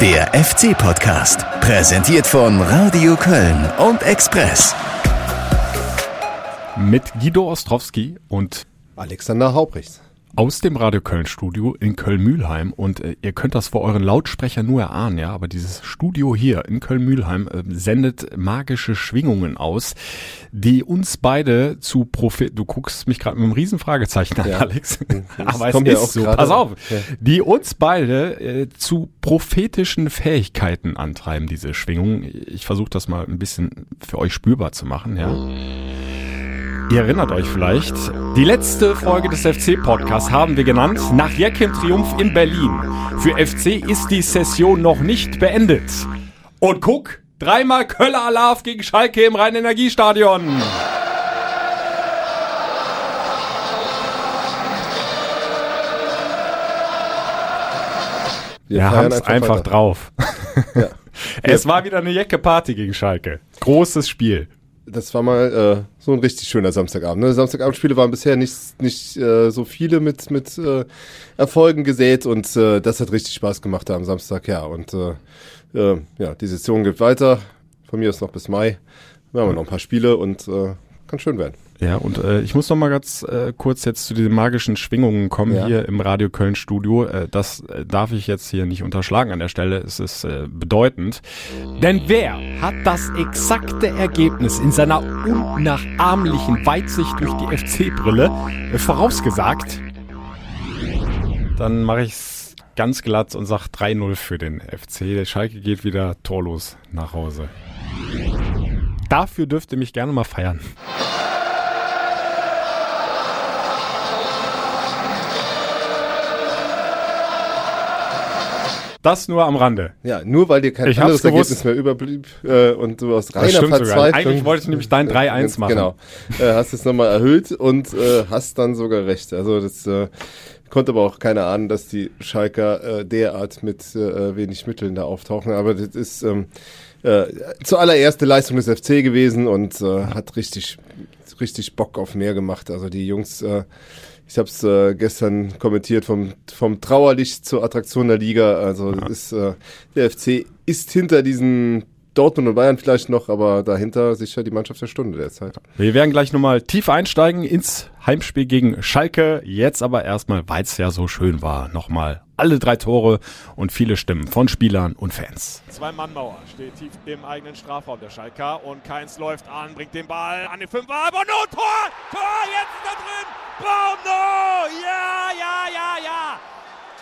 Der FC-Podcast, präsentiert von Radio Köln und Express. Mit Guido Ostrowski und Alexander Haubrichs. Aus dem Radio Köln Studio in Köln-Mühlheim und äh, ihr könnt das vor euren Lautsprechern nur erahnen, ja, aber dieses Studio hier in Köln-Mühlheim äh, sendet magische Schwingungen aus, die uns beide zu Prophet, du guckst mich gerade mit einem riesen Fragezeichen an, Ja. Alex, aber es ist so, pass auf, Ja. die uns beide äh, zu prophetischen Fähigkeiten antreiben, diese Schwingungen. Ich versuche das mal ein bisschen für euch spürbar zu machen, ja. Ihr erinnert euch vielleicht, die letzte Folge des FC-Podcasts haben wir genannt, nach Jackem Triumph in Berlin. Für FC ist die Session noch nicht beendet. Und guck, dreimal Köller Alarv gegen Schalke im Rhein-Energiestadion. Wir feiern haben es einfach weiter. drauf. Ja. Es war wieder eine Jacke-Party gegen Schalke. Großes Spiel. Das war mal äh, so ein richtig schöner Samstagabend. Ne? Samstagabendspiele waren bisher nicht, nicht äh, so viele mit, mit äh, Erfolgen gesät und äh, das hat richtig Spaß gemacht da am Samstag, ja. Und äh, äh, ja, die Session geht weiter. Von mir ist noch bis Mai. Wir haben noch ein paar Spiele und äh, kann schön werden. Ja, und äh, ich muss noch mal ganz äh, kurz jetzt zu diesen magischen Schwingungen kommen Ja. hier im Radio Köln Studio. Äh, das äh, darf ich jetzt hier nicht unterschlagen an der Stelle. Es ist äh, bedeutend. Denn wer hat das exakte Ergebnis in seiner unnachahmlichen Weitsicht durch die FC-Brille äh, vorausgesagt? Dann mache ich's ganz glatt und sag 3-0 für den FC. Der Schalke geht wieder torlos nach Hause. Dafür dürft ihr mich gerne mal feiern. Das nur am Rande. Ja, nur weil dir kein Ich anderes. Ergebnis mehr überblieb äh, und du aus reiner stimmt sogar. Verzweiflung... Eigentlich wollte ich nämlich dein 3-1 machen. Genau. Äh, hast es nochmal erhöht und äh, hast dann sogar recht. Also das äh, konnte aber auch keiner ahnen, dass die Schalker äh, derart mit äh, wenig Mitteln da auftauchen. Aber das ist ähm, äh, zuallererst die Leistung des FC gewesen und äh, hat richtig, richtig Bock auf mehr gemacht. Also die Jungs... Äh, ich habe es äh, gestern kommentiert vom, vom Trauerlicht zur Attraktion der Liga. Also das ist, äh, der FC ist hinter diesen Dortmund und Bayern vielleicht noch, aber dahinter sicher die Mannschaft der Stunde derzeit. Wir werden gleich nochmal tief einsteigen ins Heimspiel gegen Schalke. Jetzt aber erstmal, weil es ja so schön war, nochmal alle drei Tore und viele Stimmen von Spielern und Fans. Zwei-Mann-Mauer steht tief im eigenen Strafraum der Schalker und Keins läuft an, bringt den Ball an den Fünfer. Bono, Tor! Tor, jetzt ist er drin! Bono! Ja, ja, ja, ja!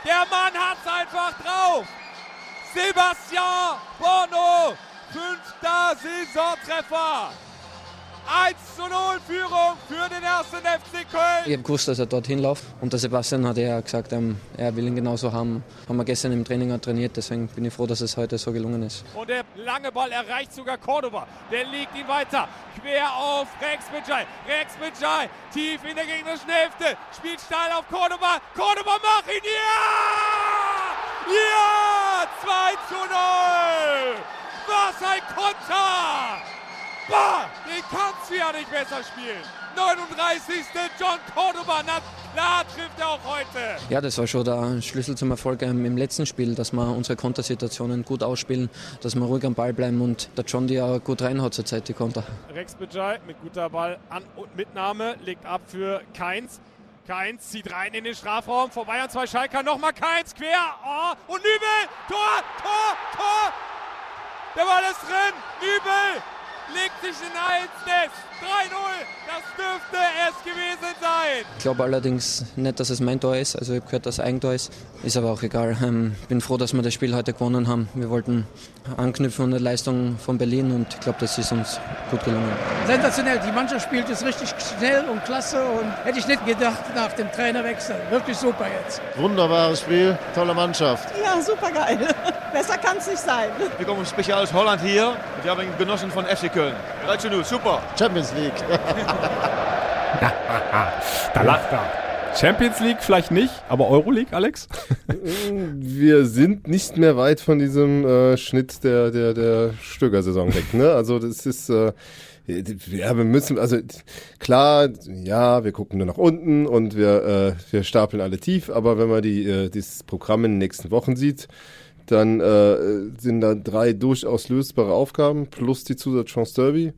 Der Mann hat's einfach drauf! Sebastian Bono! Fünfter Saisontreffer! 1 zu 0 Führung für den ersten FC Köln! Ich habe gewusst, dass er dorthin läuft. Und der Sebastian hat ja gesagt, ähm, er will ihn genauso haben. Haben wir gestern im Training auch trainiert, deswegen bin ich froh, dass es heute so gelungen ist. Und der lange Ball erreicht sogar Cordoba. Der legt ihn weiter. Quer auf Rex Midjai. Rex Midjai tief in der gegnerischen Hälfte. Spielt steil auf Cordoba. Cordoba macht ihn. Ja! Ja! 2 zu 0! Was ein Konter! Bah! Den kannst du ja nicht besser spielen. 39. John Cordoba. Na, klar trifft er auch heute. Ja, das war schon der Schlüssel zum Erfolg ähm, im letzten Spiel, dass wir unsere Kontersituationen gut ausspielen, dass wir ruhig am Ball bleiben und der John die auch gut reinhaut zur Zeit, die Konter. Rex Bejai mit guter Ball an und Mitnahme legt ab für Keins. Keins zieht rein in den Strafraum, vorbei an zwei Schalker, nochmal Keins, quer, oh, und Nübel, Tor, Tor, Tor, der Ball ist drin, Nübel legt sich in ins Netz, 3-0, das dürfte es gewesen sein. Ich glaube allerdings nicht, dass es mein Tor ist, also ich habe gehört, dass es Eigentor ist, ist aber auch egal. Ähm, bin froh, dass wir das Spiel heute gewonnen haben. Wir wollten anknüpfen an der Leistung von Berlin und ich glaube, das ist uns gut gelungen. sensationell. Die Mannschaft spielt es richtig schnell und klasse und hätte ich nicht gedacht nach dem Trainerwechsel. Wirklich super jetzt. Wunderbares Spiel, tolle Mannschaft. Ja, super geil. Besser kann es nicht sein. Wir kommen speziell aus Holland hier und wir haben genossen von FC Köln. 3 zu 0, super. Champions League. Da lacht er. Champions League vielleicht nicht, aber Euroleague, Alex? Wir sind nicht mehr weit von diesem äh, Schnitt der, der, der Stöger-Saison weg. Ne? Also das ist, äh, ja, wir müssen, also klar, ja, wir gucken nur nach unten und wir, äh, wir stapeln alle tief, aber wenn man die, äh, dieses Programm in den nächsten Wochen sieht, dann äh, sind da drei durchaus lösbare Aufgaben plus die Zusatzchance Derby.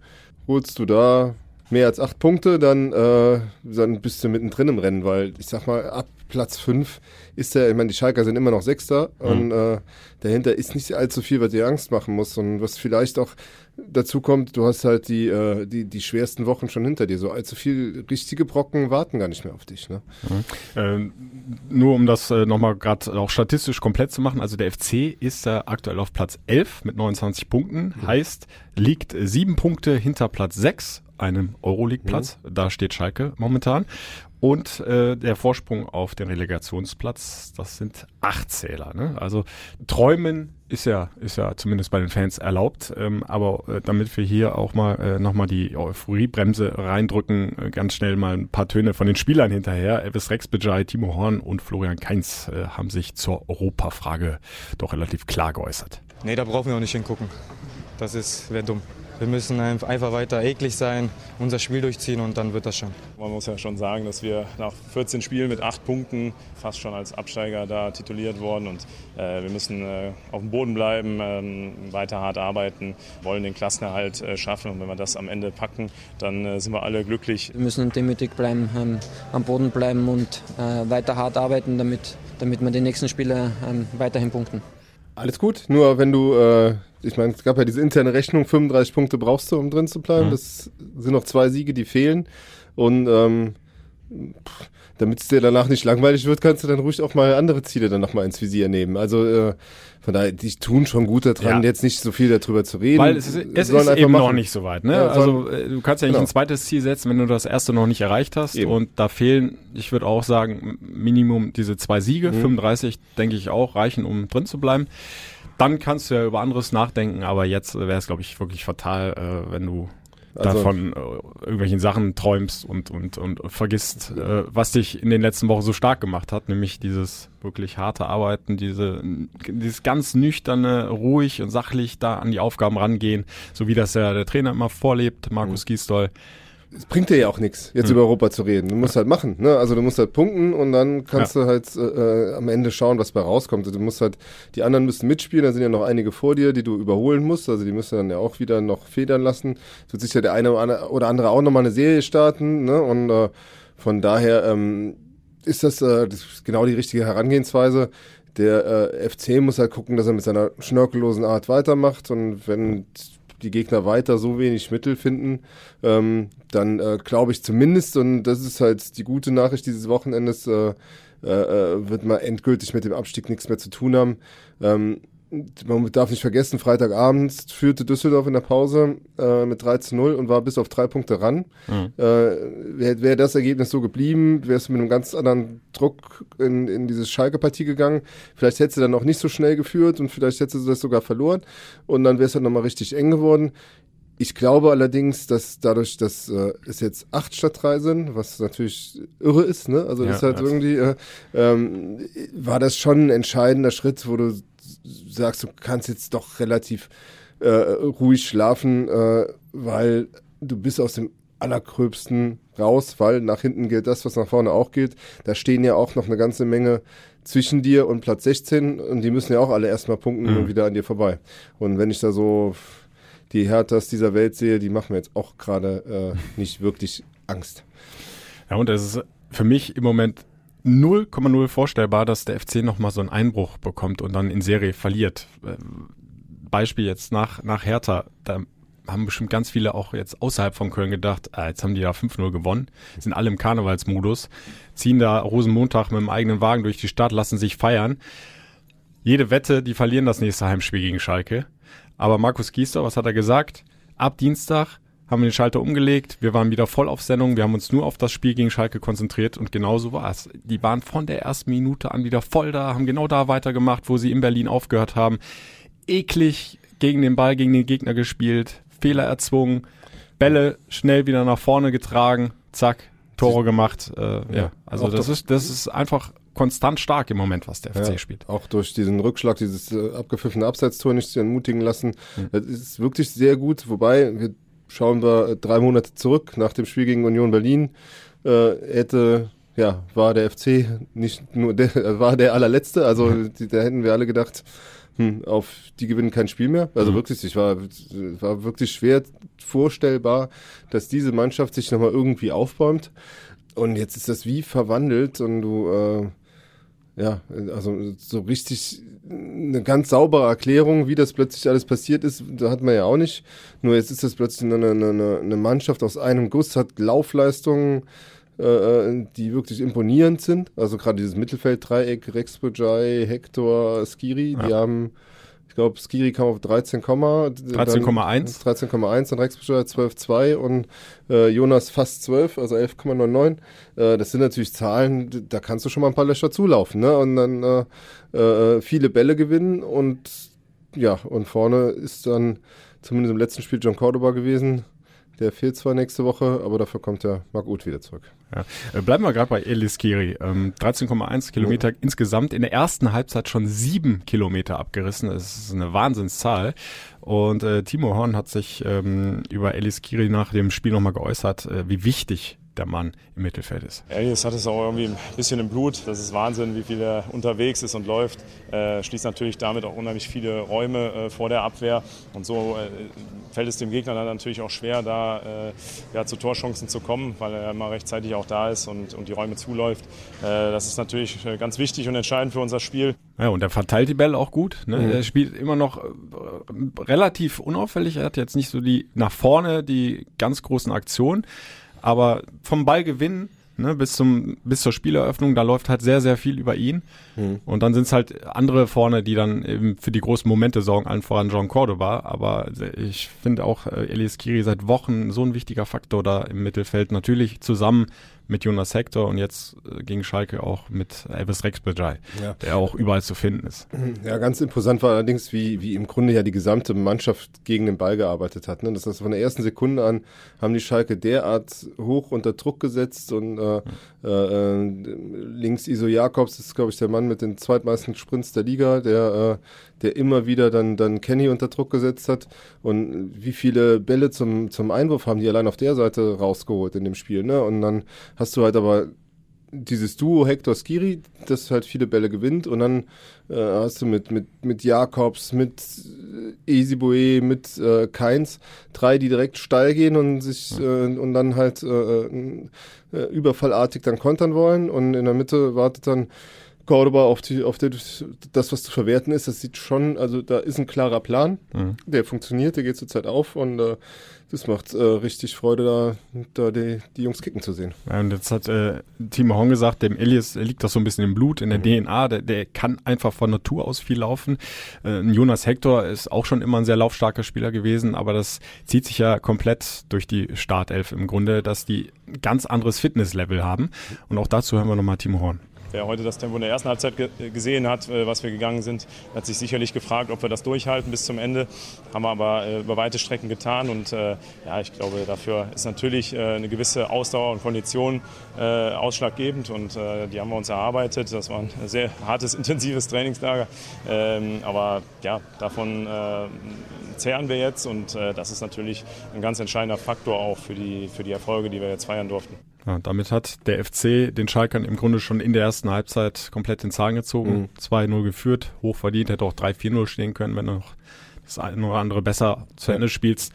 Holst du da mehr als acht Punkte, dann, äh, dann bist du mittendrin im Rennen, weil ich sag mal, ab Platz fünf ist der, ich meine, die Schalker sind immer noch Sechster mhm. und äh, dahinter ist nicht allzu viel, was dir Angst machen muss und was vielleicht auch dazu kommt, du hast halt die, äh, die, die schwersten Wochen schon hinter dir. So allzu viel richtige Brocken warten gar nicht mehr auf dich. Ne? Mhm. Äh, nur um das äh, nochmal gerade auch statistisch komplett zu machen, also der FC ist da aktuell auf Platz 11 mit 29 Punkten, mhm. heißt, liegt sieben Punkte hinter Platz 6 einem Euroleague-Platz. Mhm. Da steht Schalke momentan. Und äh, der Vorsprung auf den Relegationsplatz, das sind acht Zähler. Ne? Also träumen ist ja, ist ja zumindest bei den Fans erlaubt. Ähm, aber äh, damit wir hier auch mal äh, nochmal die Euphoriebremse reindrücken, äh, ganz schnell mal ein paar Töne von den Spielern hinterher. Elvis Rexbejai, Timo Horn und Florian Kainz äh, haben sich zur Europafrage doch relativ klar geäußert. Nee, da brauchen wir auch nicht hingucken. Das ist, wäre dumm. Wir müssen einfach weiter eklig sein, unser Spiel durchziehen und dann wird das schon. Man muss ja schon sagen, dass wir nach 14 Spielen mit 8 Punkten fast schon als Absteiger da tituliert wurden und äh, wir müssen äh, auf dem Boden bleiben, äh, weiter hart arbeiten, wollen den Klassenerhalt äh, schaffen und wenn wir das am Ende packen, dann äh, sind wir alle glücklich. Wir müssen demütig bleiben, ähm, am Boden bleiben und äh, weiter hart arbeiten, damit, damit wir die nächsten Spiele ähm, weiterhin punkten. Alles gut, nur wenn du, äh, ich meine, es gab ja diese interne Rechnung, 35 Punkte brauchst du, um drin zu bleiben. Mhm. Das sind noch zwei Siege, die fehlen. Und ähm, damit es dir danach nicht langweilig wird, kannst du dann ruhig auch mal andere Ziele dann nochmal ins Visier nehmen. Also äh, von daher, die tun schon gut daran, ja. jetzt nicht so viel darüber zu reden. Weil es ist, es ist eben machen. noch nicht so weit. Ne? Ja, also äh, du kannst ja nicht genau. ein zweites Ziel setzen, wenn du das erste noch nicht erreicht hast. Eben. Und da fehlen, ich würde auch sagen, Minimum diese zwei Siege. Mhm. 35, denke ich auch, reichen, um drin zu bleiben. Dann kannst du ja über anderes nachdenken, aber jetzt wäre es, glaube ich, wirklich fatal, äh, wenn du also, davon äh, irgendwelchen Sachen träumst und, und, und vergisst, äh, was dich in den letzten Wochen so stark gemacht hat, nämlich dieses wirklich harte Arbeiten, diese, dieses ganz nüchterne, ruhig und sachlich da an die Aufgaben rangehen, so wie das ja der Trainer immer vorlebt, Markus mhm. Gisdol es bringt dir ja auch nichts, jetzt hm. über Europa zu reden. Du musst halt machen. Ne? Also du musst halt punkten und dann kannst ja. du halt äh, am Ende schauen, was bei rauskommt. Also du musst halt, die anderen müssen mitspielen, da sind ja noch einige vor dir, die du überholen musst. Also die müssen dann ja auch wieder noch federn lassen. Es wird sicher der eine oder andere auch nochmal eine Serie starten. Ne? Und äh, von daher ähm, ist das, äh, das ist genau die richtige Herangehensweise. Der äh, FC muss halt gucken, dass er mit seiner schnörkellosen Art weitermacht. Und wenn die Gegner weiter so wenig Mittel finden, ähm, dann äh, glaube ich zumindest, und das ist halt die gute Nachricht dieses Wochenendes, äh, äh, äh wird man endgültig mit dem Abstieg nichts mehr zu tun haben. Ähm, man darf nicht vergessen, Freitagabend führte Düsseldorf in der Pause äh, mit 3 zu 0 und war bis auf drei Punkte ran. Mhm. Äh, Wäre wär das Ergebnis so geblieben, wärst du mit einem ganz anderen Druck in, in diese Schalke-Partie gegangen. Vielleicht hättest du dann auch nicht so schnell geführt und vielleicht hättest du das sogar verloren und dann wäre es dann nochmal richtig eng geworden. Ich glaube allerdings, dass dadurch, dass äh, es jetzt acht statt drei sind, was natürlich irre ist, ne? Also das ist halt irgendwie, äh, ähm, war das schon ein entscheidender Schritt, wo du sagst, du kannst jetzt doch relativ äh, ruhig schlafen, äh, weil du bist aus dem Allergröbsten raus, weil nach hinten gilt das, was nach vorne auch gilt. Da stehen ja auch noch eine ganze Menge zwischen dir und Platz 16 und die müssen ja auch alle erstmal punkten mhm. und wieder an dir vorbei. Und wenn ich da so die Herthas dieser Welt sehe, die machen mir jetzt auch gerade äh, nicht wirklich Angst. Ja, und es ist für mich im Moment 0,0 vorstellbar, dass der FC nochmal so einen Einbruch bekommt und dann in Serie verliert. Äh, Beispiel jetzt nach, nach Hertha, da haben bestimmt ganz viele auch jetzt außerhalb von Köln gedacht, ah, jetzt haben die ja 5-0 gewonnen, sind alle im Karnevalsmodus, ziehen da Rosenmontag mit dem eigenen Wagen durch die Stadt, lassen sich feiern. Jede Wette, die verlieren das nächste Heimspiel gegen Schalke. Aber Markus Giester, was hat er gesagt? Ab Dienstag haben wir den Schalter umgelegt, wir waren wieder voll auf Sendung, wir haben uns nur auf das Spiel gegen Schalke konzentriert und genau so war es. Die waren von der ersten Minute an wieder voll da, haben genau da weitergemacht, wo sie in Berlin aufgehört haben. Eklig gegen den Ball, gegen den Gegner gespielt, Fehler erzwungen, Bälle schnell wieder nach vorne getragen, zack, Tore gemacht. Äh, ja, ja, also das ist, das ist einfach konstant stark im Moment, was der FC ja, spielt. Auch durch diesen Rückschlag, dieses äh, abgepfiffene Abseitstor nicht zu entmutigen lassen. Mhm. Das ist wirklich sehr gut, wobei wir schauen wir äh, drei Monate zurück nach dem Spiel gegen Union Berlin, äh, hätte ja, war der FC nicht nur der, war der allerletzte. Also die, da hätten wir alle gedacht, hm, auf die gewinnen kein Spiel mehr. Also Mhm. wirklich, ich war, war wirklich schwer vorstellbar, dass diese Mannschaft sich nochmal irgendwie aufbäumt. Und jetzt ist das wie verwandelt und du, äh, ja, also so richtig eine ganz saubere Erklärung, wie das plötzlich alles passiert ist, da hat man ja auch nicht. Nur jetzt ist das plötzlich eine, eine, eine Mannschaft aus einem Guss, hat Laufleistungen, äh, die wirklich imponierend sind. Also gerade dieses Mittelfelddreieck, Rex Bajai, Hector, Skiri, die Ja. haben, ich glaube, Skiri kam auf 13, 13,1. 13,1 und Rex Bajai 12,2 und äh, Jonas fast 12, also 11,99. Äh, das sind natürlich Zahlen, da kannst du schon mal ein paar Löcher zulaufen, ne? Und dann äh, äh, viele Bälle gewinnen und ja, und vorne ist dann zumindest im letzten Spiel John Cordoba gewesen. Der fehlt zwar nächste Woche, aber dafür kommt der Marc Uth wieder zurück. Ja. Äh, Bleiben wir gerade bei Elis. Ähm, 13,1 Kilometer insgesamt. In der ersten Halbzeit schon sieben Kilometer abgerissen. Das ist eine Wahnsinnszahl. Und äh, Timo Horn hat sich ähm, über Elis nach dem Spiel nochmal geäußert, äh, wie wichtig der Mann im Mittelfeld ist. Elias hat es auch irgendwie ein bisschen im Blut. Das ist Wahnsinn, wie viel er unterwegs ist und läuft. Äh, schließt natürlich damit auch unheimlich viele Räume äh, vor der Abwehr. Und so äh, fällt es dem Gegner dann natürlich auch schwer, da äh, ja, zu Torchancen zu kommen, weil er immer rechtzeitig auch da ist und, und die Räume zuläuft. Äh, das ist natürlich äh, ganz wichtig und entscheidend für unser Spiel. Ja, und er verteilt die Bälle auch gut. Ne? Mhm. Er spielt immer noch äh, relativ unauffällig. Er hat jetzt nicht so die nach vorne die ganz großen Aktionen, aber vom Ballgewinn ne, bis zum bis zur Spieleröffnung, da läuft halt sehr sehr viel über ihn. Mhm. Und dann sind es halt andere vorne, die dann eben für die großen Momente sorgen, allen voran John Cordoba. Aber ich finde auch äh, Elias Kiri seit Wochen so ein wichtiger Faktor da im Mittelfeld. Natürlich zusammen mit Jonas Hector und jetzt äh, gegen Schalke auch mit Elvis Rexbejai, Ja. der auch überall zu finden ist. Ja, ganz imposant war allerdings, wie, wie im Grunde ja die gesamte Mannschaft gegen den Ball gearbeitet hat. Ne? Das heißt, von der ersten Sekunde an haben die Schalke derart hoch unter Druck gesetzt und äh, äh, äh, links Iso Jakobs ist, glaube ich, der Mann mit den zweitmeisten Sprints der Liga, der, äh, der immer wieder dann, dann Kenny unter Druck gesetzt hat. Und wie viele Bälle zum, zum Einwurf haben die allein auf der Seite rausgeholt in dem Spiel. Ne? Und dann hast du halt aber dieses Duo Hector Skiri, das halt viele Bälle gewinnt und dann äh, hast du mit, mit, mit Jakobs, mit äh, Esibue, mit äh, Keins drei, die direkt steil gehen und sich äh, und dann halt äh, äh, überfallartig dann kontern wollen und in der Mitte wartet dann Cordoba auf, die, auf die, das, was zu verwerten ist. Das sieht schon, also da ist ein klarer Plan, Mhm. der funktioniert, der geht zurzeit auf und äh, das macht äh, richtig Freude, da, da die, die Jungs kicken zu sehen. Ja, und jetzt hat äh, Timo Horn gesagt, dem Elias liegt das so ein bisschen im Blut, in der DNA, der, der kann einfach von Natur aus viel laufen. Äh, Jonas Hector ist auch schon immer ein sehr laufstarker Spieler gewesen, aber das zieht sich ja komplett durch die Startelf im Grunde, dass die ein ganz anderes Fitnesslevel haben. Und auch dazu hören wir nochmal Timo Horn. Wer heute das Tempo in der ersten Halbzeit ge gesehen hat, äh, was wir gegangen sind, hat sich sicherlich gefragt, ob wir das durchhalten bis zum Ende. Haben wir aber äh, über weite Strecken getan und äh, ja, ich glaube, dafür ist natürlich eine gewisse Ausdauer und Kondition ausschlaggebend und die haben wir uns erarbeitet. Das war ein sehr hartes, intensives Trainingslager, ähm, aber ja, davon zehren wir jetzt und das ist natürlich ein ganz entscheidender Faktor auch für die, für die Erfolge, die wir jetzt feiern durften. Ja, damit hat der FC den Schalkern im Grunde schon in der ersten Halbzeit komplett den Zahn gezogen. Mhm. 2-0 geführt, hochverdient, hätte auch 3-4-0 stehen können, wenn du noch das eine oder andere besser zu Ende spielst.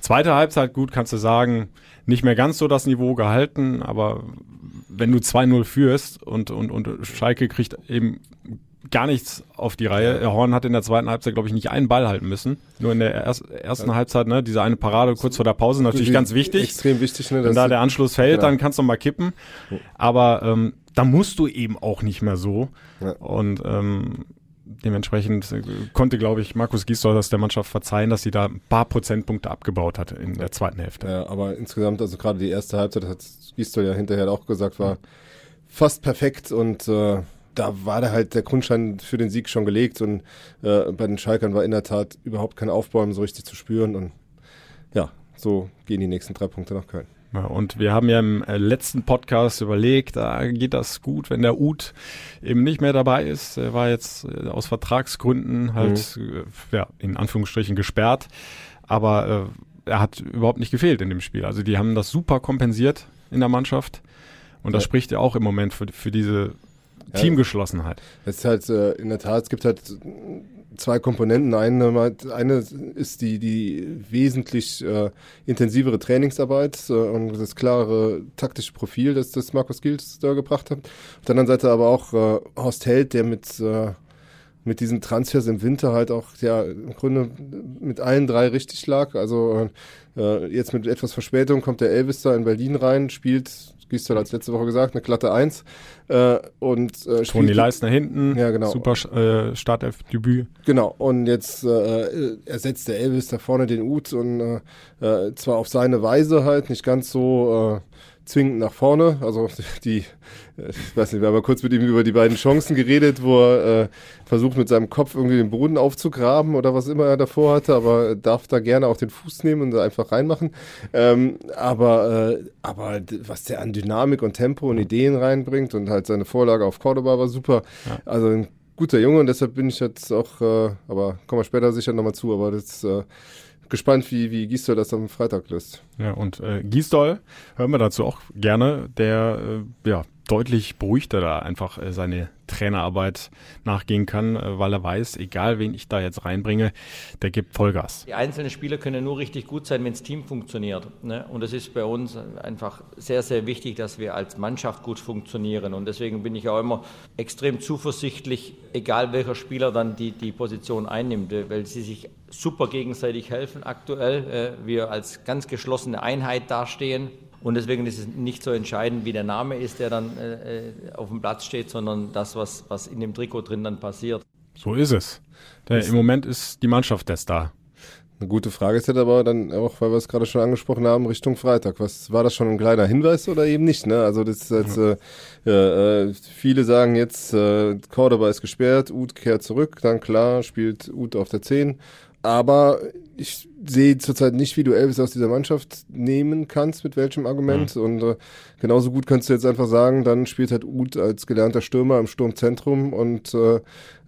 Zweite Halbzeit, gut, kannst du sagen, nicht mehr ganz so das Niveau gehalten, aber wenn du 2-0 führst und, und, und Schalke kriegt eben gar nichts auf die Reihe. Horn hat in der zweiten Halbzeit, glaube ich, nicht einen Ball halten müssen. Nur in der erst, ersten Halbzeit, ne, diese eine Parade kurz vor der Pause, natürlich ganz wichtig. Extrem wichtig, ne? Wenn da der Anschluss fällt, Genau. dann kannst du mal kippen. Aber ähm, da musst du eben auch nicht mehr so. Ja. Und ähm, dementsprechend äh, konnte, glaube ich, Markus Gisdol das der Mannschaft verzeihen, dass sie da ein paar Prozentpunkte abgebaut hat in der zweiten Hälfte. Ja, aber insgesamt, also gerade die erste Halbzeit, hat Gistol ja hinterher auch gesagt, war fast perfekt und äh, da war da halt der Grundstein für den Sieg schon gelegt und äh, bei den Schalkern war in der Tat überhaupt kein Aufbäumen so richtig zu spüren und ja, so gehen die nächsten drei Punkte nach Köln. Ja, und wir haben ja im äh, letzten Podcast überlegt, da geht das gut, wenn der Uth eben nicht mehr dabei ist. Er war jetzt äh, aus Vertragsgründen halt, äh, ja, in Anführungsstrichen gesperrt. Aber äh, er hat überhaupt nicht gefehlt in dem Spiel. Also die haben das super kompensiert in der Mannschaft. Und das Ja. spricht ja auch im Moment für, für diese Ja. Teamgeschlossenheit. Es ist halt äh, in der Tat, es gibt halt zwei Komponenten. Eine, eine ist die, die wesentlich äh, intensivere Trainingsarbeit äh, und das klare taktische Profil, das, das Markus Gils da gebracht hat. Auf der anderen Seite aber auch äh, Horst Held, der mit, äh, mit diesen Transfers im Winter halt auch ja im Grunde mit allen drei richtig lag. Also äh, jetzt mit etwas Verspätung kommt der Elvis da in Berlin rein, spielt Güstel hat letzte Woche gesagt, eine glatte Eins. Äh, und, äh, Toni Leisner hinten, ja, genau. super äh, Startelf-Debüt. Genau, und jetzt äh, ersetzt der Elvis da vorne den Ut und äh, äh, zwar auf seine Weise halt, nicht ganz so äh, zwingend nach vorne. Also die, ich weiß nicht, wir haben mal kurz mit ihm über die beiden Chancen geredet, wo er äh, versucht mit seinem Kopf irgendwie den Boden aufzugraben oder was immer er davor hatte, aber darf da gerne auch den Fuß nehmen und da einfach reinmachen. Ähm, aber, äh, aber was der an Dynamik und Tempo und Ideen reinbringt und halt seine Vorlage auf Cordoba war super. Ja. Also ein guter Junge und deshalb bin ich jetzt auch, äh, aber kommen wir später sicher nochmal zu, aber das äh, gespannt, wie, wie Gisdol das am Freitag löst. Ja, und äh, Gisdol hören wir dazu auch gerne, der äh, ja deutlich beruhigter da einfach äh, seine Trainerarbeit nachgehen kann, äh, weil er weiß, egal wen ich da jetzt reinbringe, der gibt Vollgas. Die einzelnen Spieler können nur richtig gut sein, wenn das Team funktioniert. Ne? Und es ist bei uns einfach sehr, sehr wichtig, dass wir als Mannschaft gut funktionieren. Und deswegen bin ich auch immer extrem zuversichtlich, egal welcher Spieler dann die, die Position einnimmt, äh, weil sie sich super gegenseitig helfen aktuell. Wir als ganz geschlossene Einheit dastehen und deswegen ist es nicht so entscheidend, wie der Name ist, der dann äh, äh, auf dem Platz steht, sondern das, was, was in dem Trikot drin dann passiert. So ist es. Der, Im Moment ist die Mannschaft der Star. Eine gute Frage ist jetzt aber dann auch, weil wir es gerade schon angesprochen haben, Richtung Freitag. Was war das schon ein kleiner Hinweis oder eben nicht? Ne? Also das ist jetzt, äh, äh, viele sagen jetzt, äh, Cordoba ist gesperrt, Uth kehrt zurück, dann klar spielt Uth auf der 10 aber ich sehe zurzeit nicht, wie du Elvis aus dieser Mannschaft nehmen kannst, mit welchem Argument. Mhm. Und äh, genauso gut kannst du jetzt einfach sagen, dann spielt halt Uth als gelernter Stürmer im Sturmzentrum und äh,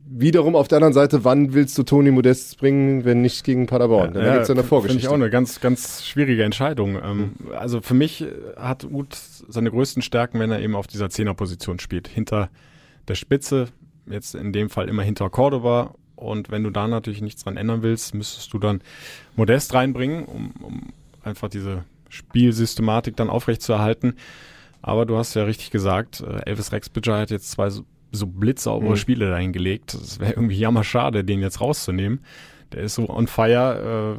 wiederum auf der anderen Seite, wann willst du Toni Modest bringen, wenn nicht gegen Paderborn? Dann ja, ja eine Vorgeschichte. Finde ich auch eine ganz, ganz schwierige Entscheidung. Ähm, mhm. Also für mich hat Uth seine größten Stärken, wenn er eben auf dieser Zehnerposition spielt. Hinter der Spitze, jetzt in dem Fall immer hinter Cordoba und wenn du da natürlich nichts dran ändern willst, müsstest du dann Modest reinbringen, um, um einfach diese Spielsystematik dann aufrechtzuerhalten. Aber du hast ja richtig gesagt, äh, Elvis Rexbridger hat jetzt zwei so, so blitzsaubere mhm. Spiele dahingelegt. Es wäre irgendwie jammerschade, den jetzt rauszunehmen. Der ist so on fire.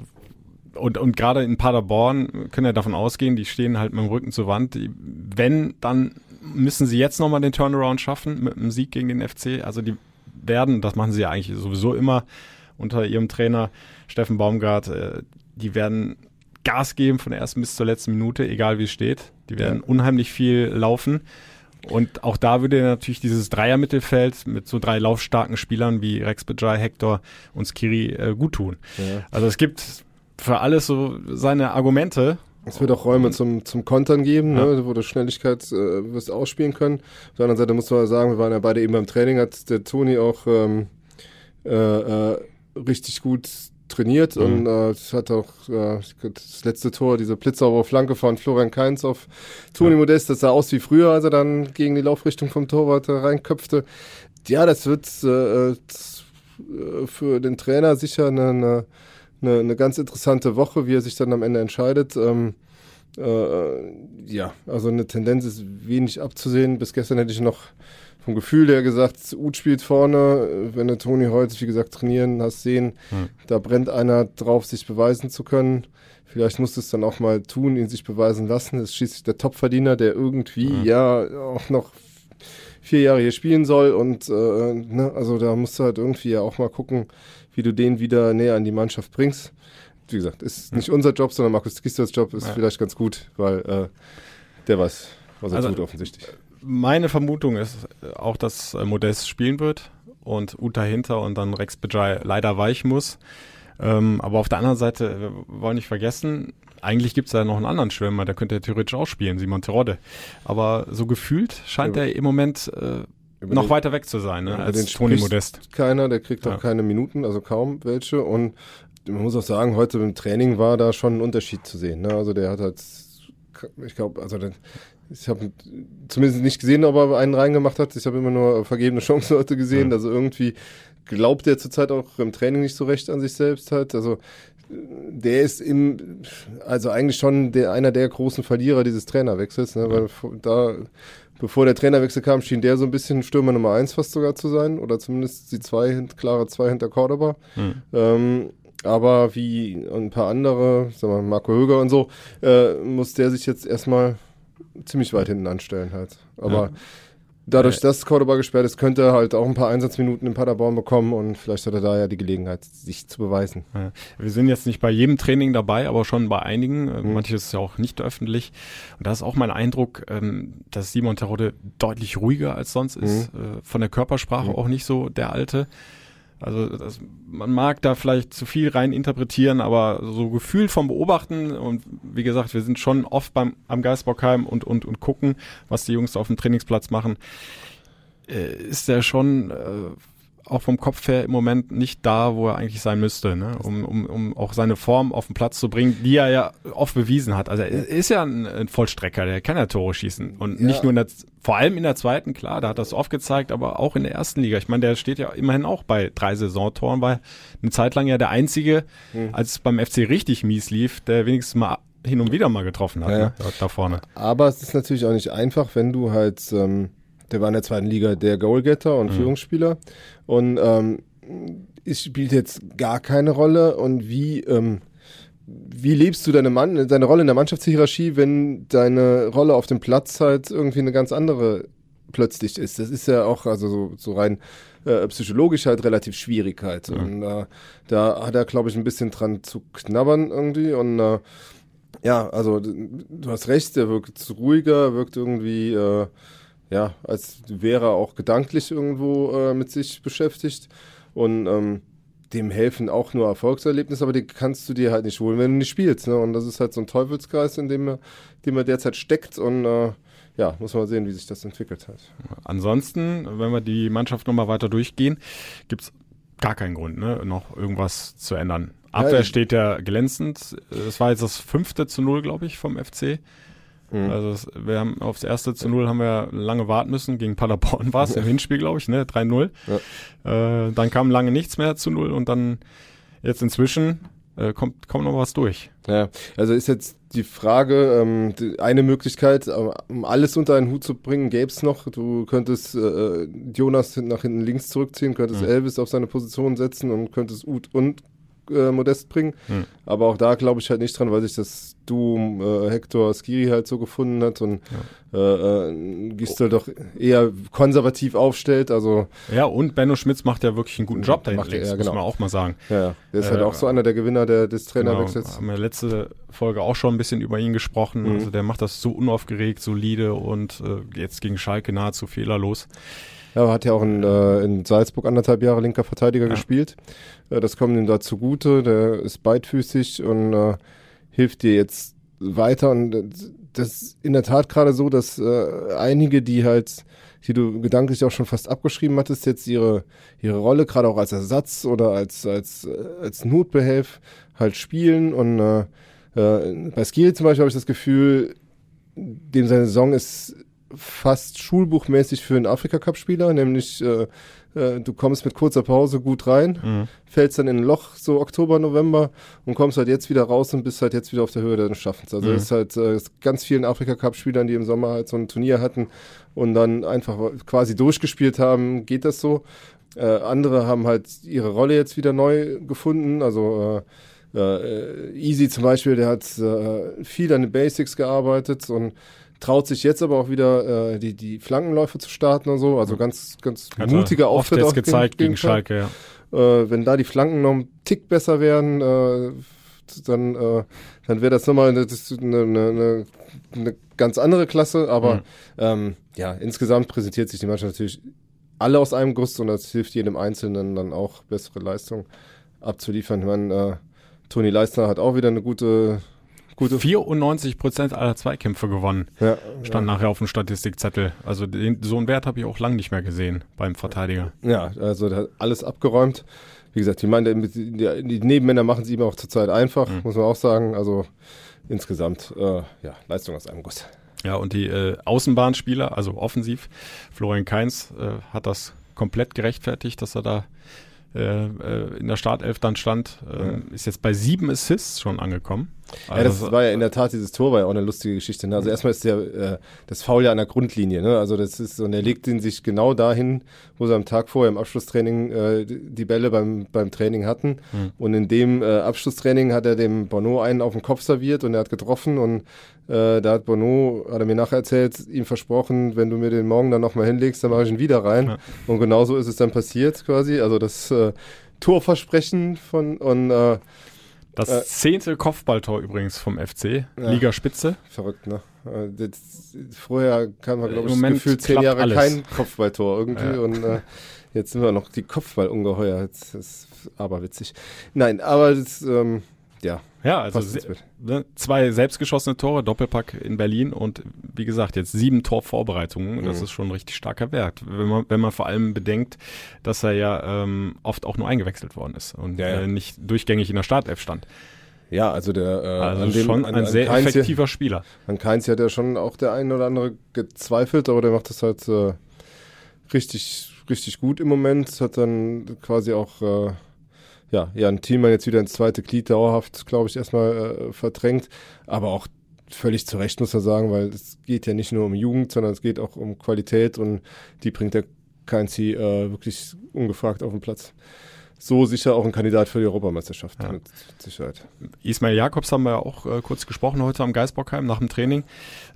Äh, und, und gerade in Paderborn können wir davon ausgehen, die stehen halt mit dem Rücken zur Wand. Wenn, dann müssen sie jetzt nochmal den Turnaround schaffen mit einem Sieg gegen den FC. Also die werden. Das machen sie ja eigentlich sowieso immer unter ihrem Trainer Steffen Baumgart. Äh, die werden Gas geben von der ersten bis zur letzten Minute, egal wie es steht. Die werden ja. unheimlich viel laufen. Und auch da würde natürlich dieses Dreier-Mittelfeld mit so drei laufstarken Spielern wie Rex Bajai, Hector und Skiri äh, gut tun. Ja. Also es gibt für alles so seine Argumente es wird auch Räume zum, zum Kontern geben, ja. ne, wo du Schnelligkeit äh, wirst ausspielen können. Auf der anderen Seite muss man sagen, wir waren ja beide eben beim Training, hat der Toni auch ähm, äh, äh, richtig gut trainiert mhm. und äh, hat auch äh, das letzte Tor, diese blitzsaubere Flanke von Florian Kainz auf Toni ja. Modest, das sah aus wie früher, als er dann gegen die Laufrichtung vom Torwart reinköpfte. Ja, das wird äh, äh für den Trainer sicher eine, eine eine, eine ganz interessante Woche, wie er sich dann am Ende entscheidet. Ähm, äh, ja, also eine Tendenz ist wenig abzusehen. Bis gestern hätte ich noch vom Gefühl her gesagt, Uth spielt vorne. Wenn du Toni heute, wie gesagt, trainieren hast sehen, hm. da brennt einer drauf, sich beweisen zu können. Vielleicht musst du es dann auch mal tun, ihn sich beweisen lassen. Das ist schließlich der Topverdiener, der irgendwie hm. ja auch noch vier Jahre hier spielen soll. Und äh, ne, also da musst du halt irgendwie ja auch mal gucken, wie du den wieder näher an die Mannschaft bringst. Wie gesagt, ist nicht unser Job, sondern Markus Gisdors Job ist ja. vielleicht ganz gut, weil äh, der weiß, was er also, tut offensichtlich. Meine Vermutung ist auch, dass äh, Modest spielen wird und Uta hinter und dann Rex Bajai leider weichen muss. Ähm, aber auf der anderen Seite, wir wollen nicht vergessen, eigentlich gibt es da noch einen anderen Schwimmer, der könnte ja theoretisch auch spielen, Simon Terodde. Aber so gefühlt scheint ja. er im Moment äh, noch den, weiter weg zu sein, ne, als Toni Modest. Keiner, der kriegt auch ja. keine Minuten, also kaum welche. Und man muss auch sagen, heute im Training war da schon ein Unterschied zu sehen. Ne? Also der hat halt ich glaube, also ich habe zumindest nicht gesehen, ob er einen reingemacht hat. Ich habe immer nur vergebene Chancen heute gesehen. Mhm. Also irgendwie glaubt er zurzeit auch im Training nicht so recht an sich selbst halt. Also der ist im, also eigentlich schon der, einer der großen Verlierer dieses Trainerwechsels, ne? weil da, bevor der Trainerwechsel kam, schien der so ein bisschen Stürmer Nummer eins fast sogar zu sein oder zumindest die zwei, klare zwei hinter Cordoba. Mhm. Ähm, aber wie ein paar andere, sagen wir Marco Höger und so, äh, muss der sich jetzt erstmal ziemlich weit hinten anstellen halt. Aber ja. Dadurch, dass Cordoba gesperrt ist, könnte er halt auch ein paar Einsatzminuten in Paderborn bekommen und vielleicht hat er da ja die Gelegenheit, sich zu beweisen. Ja. Wir sind jetzt nicht bei jedem Training dabei, aber schon bei einigen. Mhm. Manches ist ja auch nicht öffentlich. Und da ist auch mein Eindruck, ähm, dass Simon Terode deutlich ruhiger als sonst ist. Mhm. Äh, von der Körpersprache mhm. auch nicht so der alte. Also das, man mag da vielleicht zu viel rein interpretieren, aber so gefühlt vom Beobachten und wie gesagt, wir sind schon oft beim am Geistbockheim und und und gucken, was die Jungs auf dem Trainingsplatz machen, äh, ist der schon äh, auch vom Kopf her im Moment nicht da, wo er eigentlich sein müsste, ne? um, um, um auch seine Form auf den Platz zu bringen, die er ja oft bewiesen hat. Also er ist ja ein, ein Vollstrecker, der kann ja Tore schießen. Und nicht nur in der, vor allem in der zweiten, klar, da hat er es oft gezeigt, aber auch in der ersten Liga. Ich meine, der steht ja immerhin auch bei drei Saisontoren, weil eine Zeit lang ja der einzige, mhm. als es beim FC richtig mies lief, der wenigstens mal hin und wieder mal getroffen hat, ja. ne? da vorne. Aber es ist natürlich auch nicht einfach, wenn du halt ähm, der war in der zweiten Liga der Goalgetter und mhm. Führungsspieler. Und ähm, es spielt jetzt gar keine Rolle. Und wie, ähm, wie lebst du deine, Mann, deine Rolle in der Mannschaftshierarchie, wenn deine Rolle auf dem Platz halt irgendwie eine ganz andere plötzlich ist? Das ist ja auch also so, so rein äh, psychologisch halt relativ schwierig halt. Und äh, da hat er, glaube ich, ein bisschen dran zu knabbern irgendwie. Und äh, ja, also du hast recht, er wirkt ruhiger, wirkt irgendwie äh, ja, als wäre er auch gedanklich irgendwo äh, mit sich beschäftigt. Und ähm, dem helfen auch nur Erfolgserlebnisse, aber die kannst du dir halt nicht holen, wenn du nicht spielst. Ne? Und das ist halt so ein Teufelskreis, in dem er, dem er derzeit steckt. Und äh, ja, muss man sehen, wie sich das entwickelt hat. Ansonsten, wenn wir die Mannschaft nochmal weiter durchgehen, gibt es gar keinen Grund, ne, noch irgendwas zu ändern. Abwehr ja, steht ja glänzend. Es war jetzt das fünfte zu null, glaube ich, vom FC. Mhm. Also wir haben aufs erste zu null haben wir lange warten müssen. Gegen Paderborn war es im Hinspiel, glaube ich, ne? 3-0. Ja. Äh, dann kam lange nichts mehr zu null und dann jetzt inzwischen äh, kommt, kommt noch was durch. Ja, also ist jetzt die Frage, ähm, die, eine Möglichkeit, äh, um alles unter einen Hut zu bringen, gäbe es noch. Du könntest äh, Jonas nach hinten links zurückziehen, könntest mhm. Elvis auf seine Position setzen und könntest Ut und äh, Modest bringen. Hm. Aber auch da glaube ich halt nicht dran, weil sich das Doom äh, Hector Skiri halt so gefunden hat und ja. äh, äh, Gistel doch eher konservativ aufstellt. Also ja, und Benno Schmitz macht ja wirklich einen guten Job da hinten links, ja, genau. muss man auch mal sagen. Ja, der ist halt auch so einer der Gewinner der, des genau, Trainerwechsels. Genau, haben wir letzte Folge auch schon ein bisschen über ihn gesprochen. Mhm. Also der macht das so unaufgeregt, solide und äh, jetzt gegen Schalke nahezu fehlerlos. Ja, hat ja auch in, äh, in Salzburg anderthalb Jahre linker Verteidiger ja. gespielt. Äh, das kommt ihm da zugute. Der ist beidfüßig und äh, hilft dir jetzt weiter. Und das ist in der Tat gerade so, dass äh, einige, die halt, die du gedanklich auch schon fast abgeschrieben hattest, jetzt ihre, ihre Rolle gerade auch als Ersatz oder als, als, äh, als Notbehelf halt spielen. Und äh, äh, bei Skill zum Beispiel habe ich das Gefühl, dem seine Saison ist fast schulbuchmäßig für einen Afrika-Cup-Spieler, nämlich äh, äh, du kommst mit kurzer Pause gut rein, mhm. fällst dann in ein Loch so Oktober, November und kommst halt jetzt wieder raus und bist halt jetzt wieder auf der Höhe deines Schaffens. Also mhm. ist halt äh, ganz vielen Afrika-Cup-Spielern, die im Sommer halt so ein Turnier hatten und dann einfach quasi durchgespielt haben, geht das so. Äh, andere haben halt ihre Rolle jetzt wieder neu gefunden, also äh, äh, Easy zum Beispiel, der hat äh, viel an den Basics gearbeitet und traut sich jetzt aber auch wieder äh, die, die Flankenläufe zu starten und so. Also ganz, ganz Hat mutiger Auftritt. Auch gezeigt gegen, gegen Schalke, ja. Äh, wenn da die Flanken noch einen Tick besser wären, äh, dann, äh, dann wäre das nochmal eine, eine, eine, eine ganz andere Klasse. Aber mhm. ähm, ja, insgesamt präsentiert sich die Mannschaft natürlich alle aus einem Guss und das hilft jedem Einzelnen dann auch bessere Leistung abzuliefern. Ich meine, äh, Toni Leistner hat auch wieder eine gute Gute. 94 Prozent aller Zweikämpfe gewonnen. Ja, Stand ja. nachher auf dem Statistikzettel. Also den, so einen Wert habe ich auch lange nicht mehr gesehen beim Verteidiger. Ja, also der hat alles abgeräumt. Wie gesagt, die, meine, die, die Nebenmänner machen es ihm auch zurzeit einfach, mhm. muss man auch sagen. Also insgesamt, äh, ja, Leistung aus einem Guss. Ja, und die äh, Außenbahnspieler, also offensiv, Florian Kainz äh, hat das komplett gerechtfertigt, dass er da äh, äh, in der Startelf dann stand, ähm, ja. ist jetzt bei sieben Assists schon angekommen. Also ja, das war ja in der Tat, dieses Tor war ja auch eine lustige Geschichte. Ne? Also erstmal ist der, äh, das Foul ja an der Grundlinie. Ne? Also das ist, und er legt ihn sich genau dahin, wo sie am Tag vorher im Abschlusstraining äh, die Bälle beim, beim Training hatten. Mhm. Und in dem äh, Abschlusstraining hat er dem Bono einen auf den Kopf serviert und er hat getroffen und äh, da hat Bono, hat er mir nachher erzählt, ihm versprochen, wenn du mir den morgen dann nochmal hinlegst, dann mache ich ihn wieder rein. Ja. Und genauso ist es dann passiert quasi. Also das äh, Torversprechen von und äh, das äh, zehnte Kopfballtor übrigens vom FC, ja, Ligaspitze. Verrückt, ne? Äh, das, vorher kam man, glaube ich, Moment gefühlt zehn Jahre alles. kein Kopfballtor irgendwie ja. und äh, jetzt sind wir noch die Kopfballungeheuer. Jetzt ist aber witzig. Nein, aber das, ähm, ja. Ja, also ne, zwei selbstgeschossene Tore, Doppelpack in Berlin und wie gesagt, jetzt sieben Torvorbereitungen. Das mhm. ist schon ein richtig starker Wert. Wenn man, wenn man vor allem bedenkt, dass er ja ähm, oft auch nur eingewechselt worden ist und ja, ja. Äh, nicht durchgängig in der Startelf stand. Ja, also der äh, also an dem, schon ein an, an sehr Keins effektiver hier, Spieler. An Keins hat ja schon auch der ein oder andere gezweifelt, aber der macht das halt äh, richtig, richtig gut im Moment. Hat dann quasi auch äh, ja, Jan Thielmann jetzt wieder ins zweite Glied dauerhaft, glaube ich, erstmal äh, verdrängt. Aber auch völlig zu Recht, muss man sagen, weil es geht ja nicht nur um Jugend, sondern es geht auch um Qualität und die bringt der Keinzi äh, wirklich ungefragt auf den Platz so sicher auch ein Kandidat für die Europameisterschaft, ja. mit Sicherheit. Ismail Jakobs haben wir auch äh, kurz gesprochen heute am Geisbockheim nach dem Training,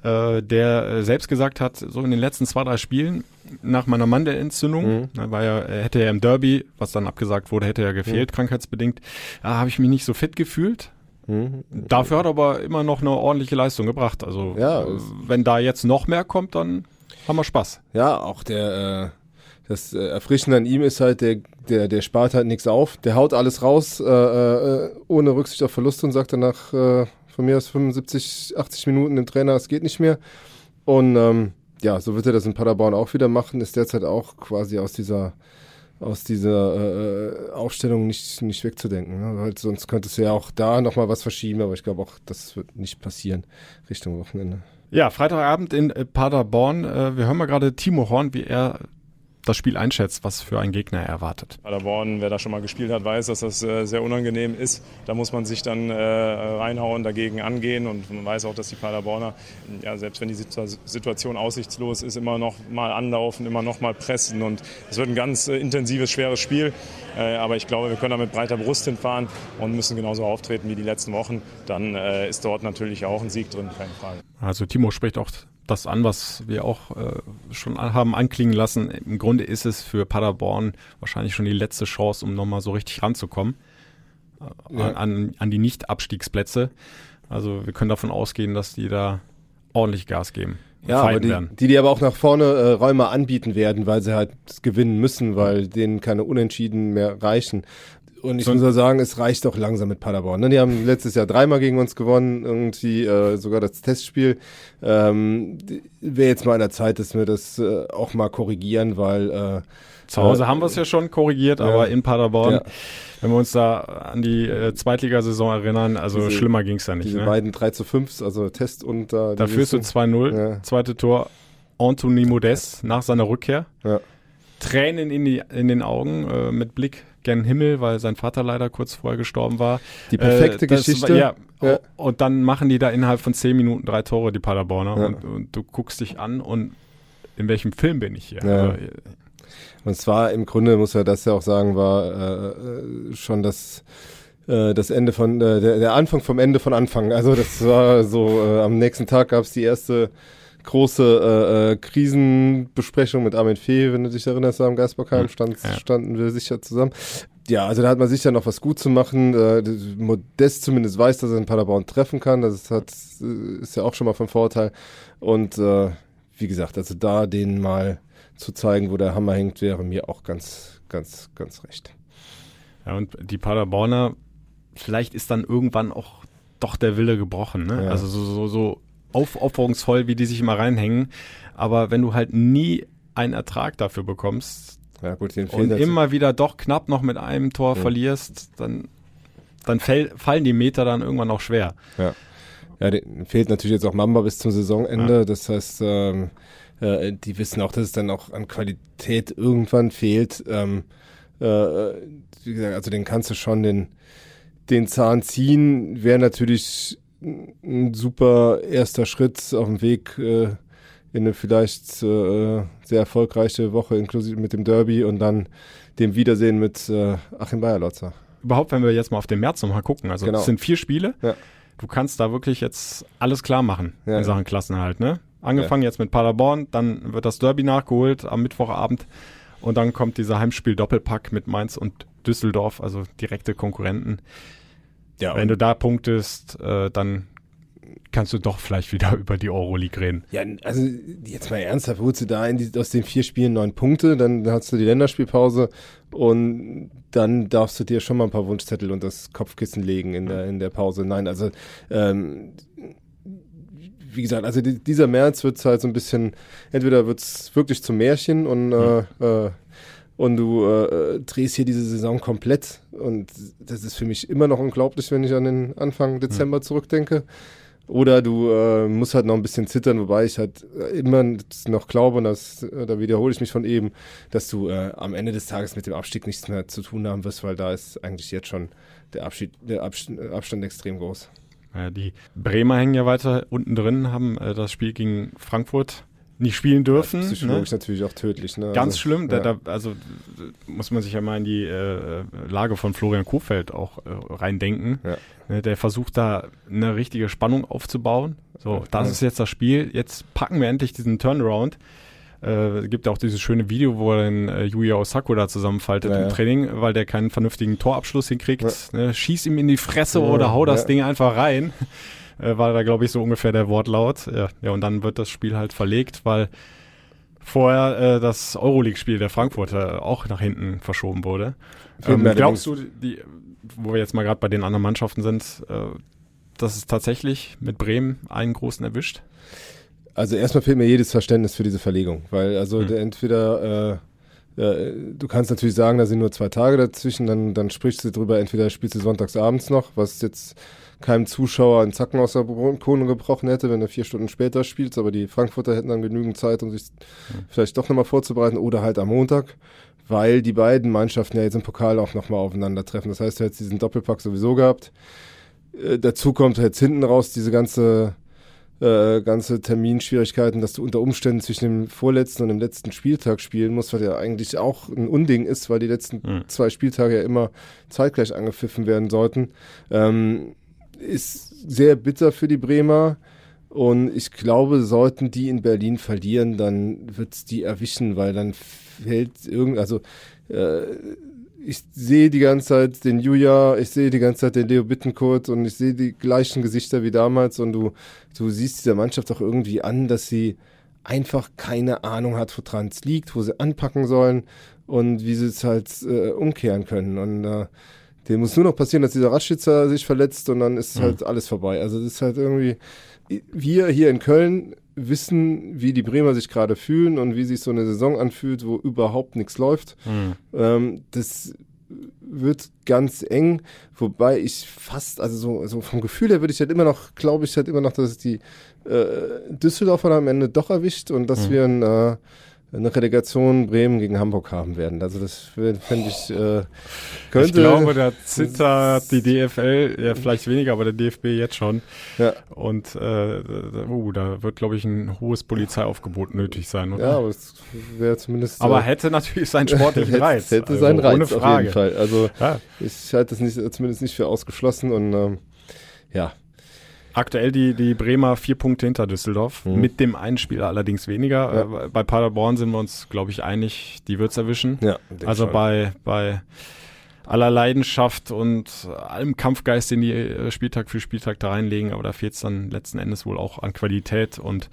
äh, der äh, selbst gesagt hat, so in den letzten zwei, drei Spielen nach meiner Mandelentzündung, mhm. da war ja, hätte er im Derby, was dann abgesagt wurde, hätte er gefehlt, mhm. krankheitsbedingt, da habe ich mich nicht so fit gefühlt. Mhm. Dafür hat er aber immer noch eine ordentliche Leistung gebracht. Also ja, wenn da jetzt noch mehr kommt, dann haben wir Spaß. Ja, auch der äh das äh, Erfrischende an ihm ist halt, der, der, der spart halt nichts auf. Der haut alles raus, äh, äh, ohne Rücksicht auf Verluste und sagt danach äh, von mir aus 75, 80 Minuten dem Trainer, es geht nicht mehr. Und ähm, ja, so wird er das in Paderborn auch wieder machen, ist derzeit auch quasi aus dieser aus dieser äh, Aufstellung nicht, nicht wegzudenken. Ne? Weil sonst könntest du ja auch da nochmal was verschieben, aber ich glaube auch, das wird nicht passieren Richtung Wochenende. Ja, Freitagabend in Paderborn. Äh, wir hören mal gerade Timo Horn, wie er das Spiel einschätzt, was für einen Gegner er erwartet. Paderborn, wer da schon mal gespielt hat, weiß, dass das äh, sehr unangenehm ist. Da muss man sich dann äh, reinhauen, dagegen angehen und man weiß auch, dass die Paderborner, ja, selbst wenn die Situation aussichtslos ist, immer noch mal anlaufen, immer noch mal pressen und es wird ein ganz äh, intensives, schweres Spiel. Aber ich glaube, wir können da mit breiter Brust hinfahren und müssen genauso auftreten wie die letzten Wochen. Dann ist dort natürlich auch ein Sieg drin, keine Frage. Also Timo spricht auch das an, was wir auch äh, schon haben anklingen lassen. Im Grunde ist es für Paderborn wahrscheinlich schon die letzte Chance, um nochmal so richtig ranzukommen äh, ja. an, an die Nicht-Abstiegsplätze. Also wir können davon ausgehen, dass die da ordentlich Gas geben. Ja, aber die, die, die aber auch nach vorne äh, Räume anbieten werden, weil sie halt gewinnen müssen, weil denen keine Unentschieden mehr reichen. Und ich so muss ja sagen, es reicht doch langsam mit Paderborn. Ne? Die haben letztes Jahr dreimal gegen uns gewonnen, irgendwie äh, sogar das Testspiel. Ähm, Wäre jetzt mal an der Zeit, dass wir das äh, auch mal korrigieren, weil äh, zu Hause äh, haben wir es ja schon korrigiert, ja. aber in Paderborn, ja. wenn wir uns da an die äh, Zweitligasaison erinnern, also diese, schlimmer ging es da nicht. Diese ne? beiden 3 zu 5, also Test und äh, Da führst du 2-0, ja. zweite Tor Anthony Modest nach seiner Rückkehr. Ja. Tränen in, die, in den Augen äh, mit Blick gen Himmel, weil sein Vater leider kurz vorher gestorben war. Die perfekte äh, Geschichte. ja, ja, Und dann machen die da innerhalb von zehn Minuten drei Tore, die Paderborner. Ja. Und, und, du guckst dich an und in welchem Film bin ich hier? Ja. Also, und zwar im Grunde, muss er das ja auch sagen, war äh, äh schon das äh, das Ende von äh, der, der Anfang vom Ende von Anfang. Also das war so, am nächsten Tag gab es die erste große äh, äh, Krisenbesprechung mit Armin Fee, wenn du dich erinnerst, am Geisbockheim stand, ja. standen wir sicher zusammen. Ja, also da hat man sicher noch was gut zu machen. Äh, Modest zumindest weiß, dass er in Paderborn treffen kann. Das hat, äh, ist ja auch schon mal von Vorteil. Und äh, wie gesagt, also da denen mal zu zeigen, wo der Hammer hängt, wäre mir auch ganz, ganz, ganz recht. Ja, und die Paderborner, vielleicht ist dann irgendwann auch doch der Wille gebrochen. Ne? Ja. Also so, so, so aufopferungsvoll, wie die sich immer reinhängen. Aber wenn du halt nie einen Ertrag dafür bekommst, Ja, gut, und immer wieder doch knapp noch mit einem Tor ja. verlierst, dann, dann fäll, fallen die Meter dann irgendwann auch schwer. Ja. Ja, fehlt natürlich jetzt auch Mamba bis zum Saisonende. Ja. Das heißt, ähm, äh, die wissen auch, dass es dann auch an Qualität irgendwann fehlt. Ähm, äh, wie gesagt, also den kannst du schon den, den Zahn ziehen. Wäre natürlich ein super erster Schritt auf dem Weg äh, in eine vielleicht äh, sehr erfolgreiche Woche, inklusive mit dem Derby und dann dem Wiedersehen mit äh, Achim Bayerlotzer. Überhaupt, wenn wir jetzt mal auf den März nochmal gucken. Also genau. es sind vier Spiele. Ja. Du kannst da wirklich jetzt alles klar machen ja, in Sachen Klassenhalt, ne? Angefangen ja. jetzt mit Paderborn, dann wird das Derby nachgeholt am Mittwochabend und dann kommt dieser Heimspiel-Doppelpack mit Mainz und Düsseldorf, also direkte Konkurrenten. Ja, Wenn du da punktest, äh, dann kannst du doch vielleicht wieder über die Euroleague reden. Ja, also jetzt mal ernsthaft, holst du da die, aus den vier Spielen neun Punkte, dann hast du die Länderspielpause und dann darfst du dir schon mal ein paar Wunschzettel und das Kopfkissen legen in der, in der Pause. Nein, also ähm, wie gesagt, also die, dieser März wird halt so ein bisschen, entweder wird es wirklich zum Märchen und, äh, äh, und du äh, drehst hier diese Saison komplett und das ist für mich immer noch unglaublich, wenn ich an den Anfang Dezember mhm. zurückdenke. Oder du äh, musst halt noch ein bisschen zittern, wobei ich halt immer noch glaube, und das, äh, da wiederhole ich mich von eben, dass du äh, am Ende des Tages mit dem Abstieg nichts mehr zu tun haben wirst, weil da ist eigentlich jetzt schon der, Abschied, der Abstand, Abstand extrem groß. Ja, die Bremer hängen ja weiter unten drin, haben äh, das Spiel gegen Frankfurt nicht spielen dürfen. Ja, psychologisch ne? natürlich auch tödlich. Ne? Ganz also, schlimm. Ja. Da, also muss man sich ja mal in die äh, Lage von Florian Kofeld auch äh, reindenken. Ja. Ne, der versucht da eine richtige Spannung aufzubauen. So, das ist jetzt das Spiel. Jetzt packen wir endlich diesen Turnaround. Äh, gibt ja auch dieses schöne Video, wo er den äh, Yuya Osako da zusammenfaltet im Training, weil der keinen vernünftigen Torabschluss hinkriegt. Ne, schieß ihm in die Fresse oder hau das Ding einfach rein. Äh, war da, glaube ich, so ungefähr der Wortlaut. Ja, ja, und dann wird das Spiel halt verlegt, weil vorher äh, das Euroleague-Spiel der Frankfurter auch nach hinten verschoben wurde. Ähm, glaubst du, die, wo wir jetzt mal gerade bei den anderen Mannschaften sind, äh, dass es tatsächlich mit Bremen einen großen erwischt? Also erstmal fehlt mir jedes Verständnis für diese Verlegung, weil also hm. entweder äh, äh, du kannst natürlich sagen, da sind nur zwei Tage dazwischen, dann, dann sprichst du drüber, entweder spielst du sonntags abends noch, was jetzt keinem Zuschauer einen Zacken aus der Krone gebrochen hätte, wenn er vier Stunden später spielt, aber die Frankfurter hätten dann genügend Zeit, um sich vielleicht doch nochmal vorzubereiten oder halt am Montag, weil die beiden Mannschaften ja jetzt im Pokal auch nochmal aufeinandertreffen. Das heißt, du hättest diesen Doppelpack sowieso gehabt. Äh, dazu kommt jetzt hinten raus diese ganze äh, ganze Terminschwierigkeiten, dass du unter Umständen zwischen dem vorletzten und dem letzten Spieltag spielen musst, was ja eigentlich auch ein Unding ist, weil die letzten mhm. zwei Spieltage ja immer zeitgleich angepfiffen werden sollten. Ähm, ist sehr bitter für die Bremer. Und ich glaube, sollten die in Berlin verlieren, dann wird es die erwischen, weil dann fällt irgend, also äh, ich sehe die ganze Zeit den Julia, ich sehe die ganze Zeit den Leo Bittenkurt und ich sehe die gleichen Gesichter wie damals und du, du siehst dieser Mannschaft auch irgendwie an, dass sie einfach keine Ahnung hat, woran es liegt, wo sie anpacken sollen und wie sie es halt äh, umkehren können. Und äh, dem muss nur noch passieren, dass dieser Radschützer sich verletzt und dann ist mhm. halt alles vorbei. Also das ist halt irgendwie, wir hier in Köln wissen, wie die Bremer sich gerade fühlen und wie sich so eine Saison anfühlt, wo überhaupt nichts läuft. Mhm. Ähm, das wird ganz eng, wobei ich fast, also so, so vom Gefühl her würde ich halt immer noch, glaube ich halt immer noch, dass es die äh, Düsseldorfer am Ende doch erwischt und dass mhm. wir ein äh, eine Relegation Bremen gegen Hamburg haben werden. Also das fände ich äh, könnte. Ich glaube, da zittert die DFL ja vielleicht weniger, aber der DFB jetzt schon. Ja. Und äh, uh, da wird, glaube ich, ein hohes Polizeiaufgebot nötig sein, oder? Ja, aber es wäre zumindest. Aber äh, hätte natürlich seinen sportlichen Reiz. hätte also, seinen Reiz, ohne Frage. auf jeden Fall. Also ja. ich halte das nicht, zumindest nicht für ausgeschlossen und ähm, ja. Aktuell die, die Bremer vier Punkte hinter Düsseldorf, mhm. mit dem einen Spieler allerdings weniger. Ja. Äh, bei Paderborn sind wir uns, glaube ich, einig, die wird's erwischen. Ja, also bei, bei aller Leidenschaft und allem Kampfgeist, den die äh, Spieltag für Spieltag da reinlegen, aber da fehlt's dann letzten Endes wohl auch an Qualität und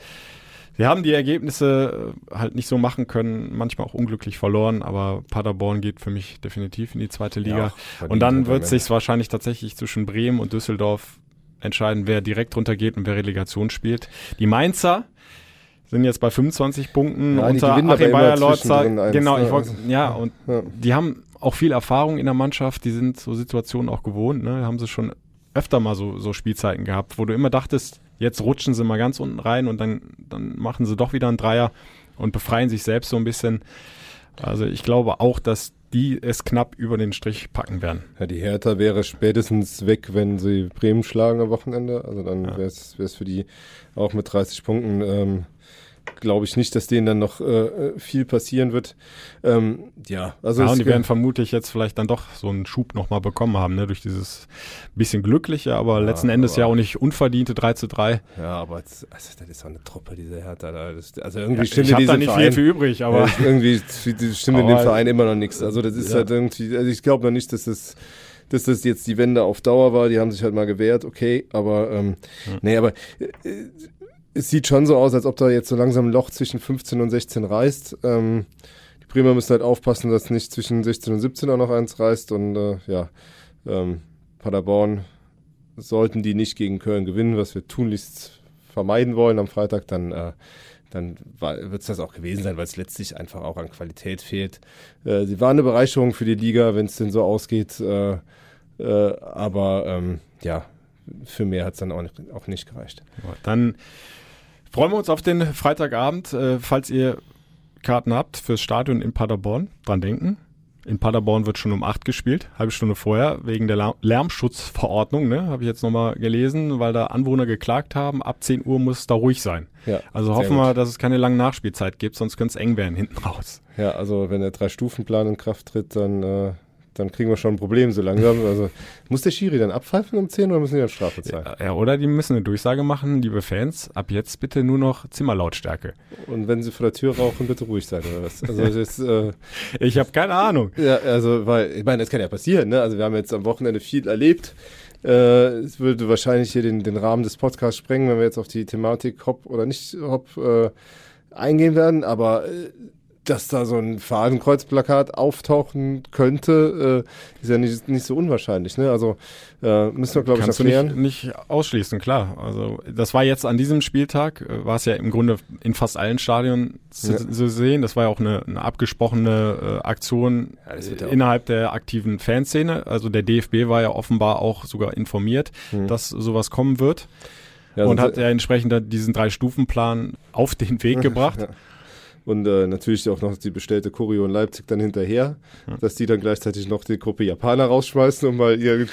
wir haben die Ergebnisse äh, halt nicht so machen können, manchmal auch unglücklich verloren, aber Paderborn geht für mich definitiv in die zweite Liga. Ja, und dann wird sich wahrscheinlich tatsächlich zwischen Bremen und Düsseldorf entscheiden, wer direkt runtergeht und wer Relegation spielt. Die Mainzer sind jetzt bei 25 Punkten Ja, unter Achim zwischendrin eins, Genau, ne? ich wollte, Also- ja, und Ja. die haben auch viel Erfahrung in der Mannschaft, die sind so Situationen auch gewohnt, ne? Haben sie schon öfter mal so, so Spielzeiten gehabt, wo du immer dachtest, jetzt rutschen sie mal ganz unten rein und dann, dann machen sie doch wieder einen Dreier und befreien sich selbst so ein bisschen. Also ich glaube auch, dass die es knapp über den Strich packen werden. Ja, die Hertha wäre spätestens weg, wenn sie Bremen schlagen am Wochenende. Also dann wäre es für die auch mit 30 Punkten. Ähm, Glaube ich nicht, dass denen dann noch äh, viel passieren wird. Ähm, ja, also ja, und die werden vermutlich jetzt vielleicht dann doch so einen Schub nochmal bekommen haben, ne? durch dieses bisschen glückliche, aber Ja, letzten Endes aber- ja auch nicht unverdiente 3 zu 3. Ja, aber das, also das ist doch eine Truppe, diese Hertha da. Das, also irgendwie Ja, stimmt ich in hab da nicht viel Verein, für übrig, aber- Ja, irgendwie stimmt in dem Verein immer noch nichts. Also das ist Ja. halt irgendwie, also ich glaube noch nicht, dass das dass das jetzt die Wende auf Dauer war, die haben sich halt mal gewehrt, okay, aber ähm, nee, aber äh, es sieht schon so aus, als ob da jetzt so langsam ein Loch zwischen 15 und 16 reißt. Ähm, die Bremer müssen halt aufpassen, dass nicht zwischen 16 und 17 auch noch eins reißt und äh, ja, ähm, Paderborn sollten die nicht gegen Köln gewinnen, was wir tunlichst vermeiden wollen am Freitag, dann, äh, dann wird es das auch gewesen sein, weil es letztlich einfach auch an Qualität fehlt. Äh, sie waren eine Bereicherung für die Liga, wenn es denn so ausgeht, äh, äh, aber ähm, ja, für mehr hat es dann auch nicht, auch nicht gereicht. Dann freuen wir uns auf den Freitagabend, äh, falls ihr Karten habt fürs Stadion in Paderborn, dran denken. In Paderborn wird schon um 8 gespielt, halbe Stunde vorher, wegen der Lärmschutzverordnung, ne, habe ich jetzt nochmal gelesen, weil da Anwohner geklagt haben, ab 10 Uhr muss es da ruhig sein. Ja, also hoffen wir, dass es keine lange Nachspielzeit gibt, sonst könnte es eng werden hinten raus. Ja, also wenn der Drei-Stufen-Plan in Kraft tritt, dann, äh, dann kriegen wir schon ein Problem so langsam. Also muss der Schiri dann abpfeifen um 10 oder müssen die dann Strafe zahlen? Ja, oder die müssen eine Durchsage machen, liebe Fans, ab jetzt bitte nur noch Zimmerlautstärke. Und wenn sie vor der Tür rauchen, bitte ruhig sein oder was? Also das, äh, ich habe keine Ahnung. Ja, also weil ich meine, das kann ja passieren. Ne? Also wir haben jetzt am Wochenende viel erlebt. Äh, es würde wahrscheinlich hier den, den Rahmen des Podcasts sprengen, wenn wir jetzt auf die Thematik Hop oder nicht Hop äh, eingehen werden. Aber äh, dass da so ein Fadenkreuzplakat auftauchen könnte, äh, ist ja nicht, nicht so unwahrscheinlich. Ne? Also äh, müssen wir, glaube ich, Kannst du erklären. nicht, nicht ausschließen, klar. Also das war jetzt an diesem Spieltag, äh, war es ja im Grunde in fast allen Stadien zu, Ja. zu sehen. Das war ja auch eine, eine abgesprochene äh, Aktion ja innerhalb der aktiven Fanszene. Also der DFB war ja offenbar auch sogar informiert, Hm. dass sowas kommen wird. Ja, und sonst- hat ja entsprechend diesen Drei-Stufen-Plan auf den Weg gebracht. Ja. Und äh, natürlich auch noch die bestellte Choreo in Leipzig dann hinterher, dass die dann gleichzeitig noch die Gruppe Japaner rausschmeißen, um mal ihren